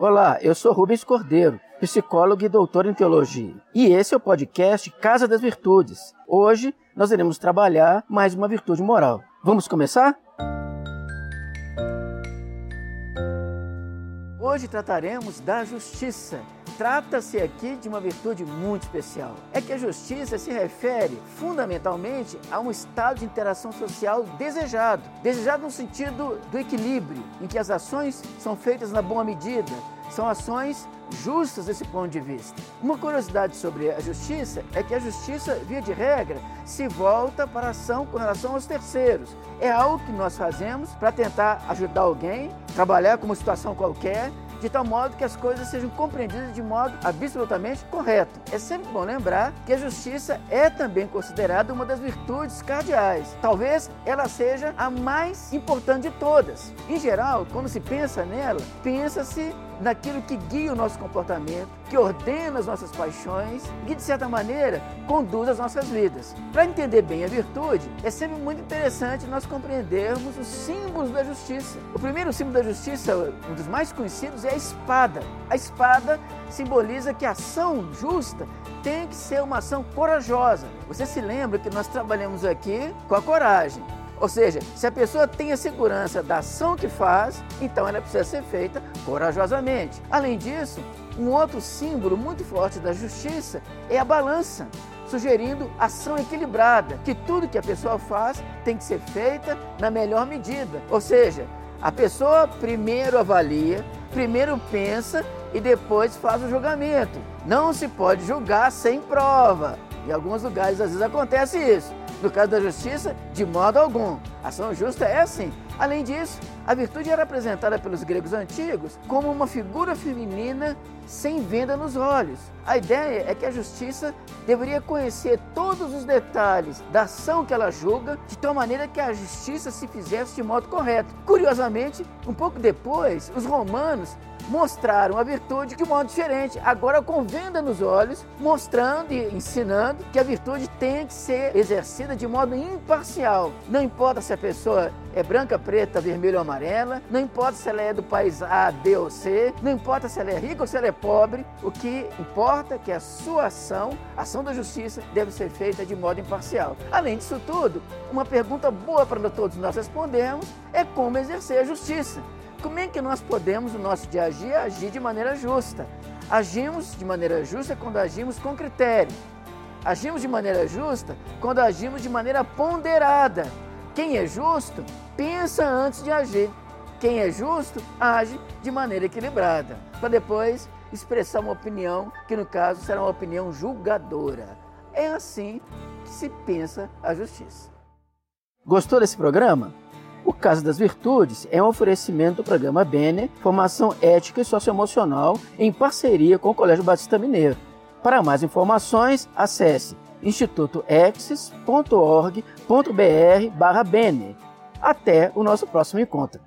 Olá, eu sou Rubens Cordeiro, psicólogo e doutor em teologia. E esse é o podcast Casa das Virtudes. Hoje nós iremos trabalhar mais uma virtude moral. Vamos começar? Hoje trataremos da justiça. Trata-se aqui de uma virtude muito especial. É que a justiça se refere fundamentalmente a um estado de interação social desejado. Desejado no sentido do equilíbrio, em que as ações são feitas na boa medida, são ações justas desse ponto de vista. Uma curiosidade sobre a justiça é que a justiça, via de regra, se volta para a ação com relação aos terceiros. É algo que nós fazemos para tentar ajudar alguém, trabalhar com uma situação qualquer, de tal modo que as coisas sejam compreendidas de modo absolutamente correto. É sempre bom lembrar que a justiça é também considerada uma das virtudes cardeais. Talvez ela seja a mais importante de todas. Em geral, quando se pensa nela, pensa-se naquilo que guia o nosso comportamento, que ordena as nossas paixões e, de certa maneira, conduz as nossas vidas. Para entender bem a virtude, é sempre muito interessante nós compreendermos os símbolos da justiça. O primeiro símbolo da justiça, um dos mais conhecidos, é a espada. A espada simboliza que a ação justa tem que ser uma ação corajosa. Você se lembra que nós trabalhamos aqui com a coragem. Ou seja, se a pessoa tem a segurança da ação que faz, então ela precisa ser feita corajosamente. Além disso, um outro símbolo muito forte da justiça é a balança, sugerindo ação equilibrada, que tudo que a pessoa faz tem que ser feita na melhor medida. Ou seja, a pessoa primeiro avalia, primeiro pensa e depois faz o julgamento. Não se pode julgar sem prova. Em alguns lugares às vezes acontece isso. No caso da justiça, de modo algum. Ação justa é assim. Além disso, a virtude era apresentada pelos gregos antigos como uma figura feminina sem venda nos olhos. A ideia é que a justiça deveria conhecer todos os detalhes da ação que ela julga, de tal maneira que a justiça se fizesse de modo correto. Curiosamente, um pouco depois, os romanos mostraram a virtude de um modo diferente, agora com venda nos olhos, mostrando e ensinando que a virtude tem que ser exercida de modo imparcial. Não importa se a pessoa é branca, preta, vermelha ou amarela, não importa se ela é do país A, B ou C, não importa se ela é rica ou se ela é pobre, o que importa é que a sua ação, a ação da justiça, deve ser feita de modo imparcial. Além disso tudo, uma pergunta boa para todos nós respondermos é como exercer a justiça. Como é que nós podemos, no nosso dia a dia, agir de maneira justa? Agimos de maneira justa quando agimos com critério. Agimos de maneira justa quando agimos de maneira ponderada. Quem é justo, pensa antes de agir. Quem é justo, age de maneira equilibrada, para depois expressar uma opinião que, no caso, será uma opinião julgadora. É assim que se pensa a justiça. Gostou desse programa? O Caso das Virtudes é um oferecimento do programa Bene, formação ética e socioemocional, em parceria com o Colégio Batista Mineiro. Para mais informações, acesse institutoexis.org.br/bene. Até o nosso próximo encontro.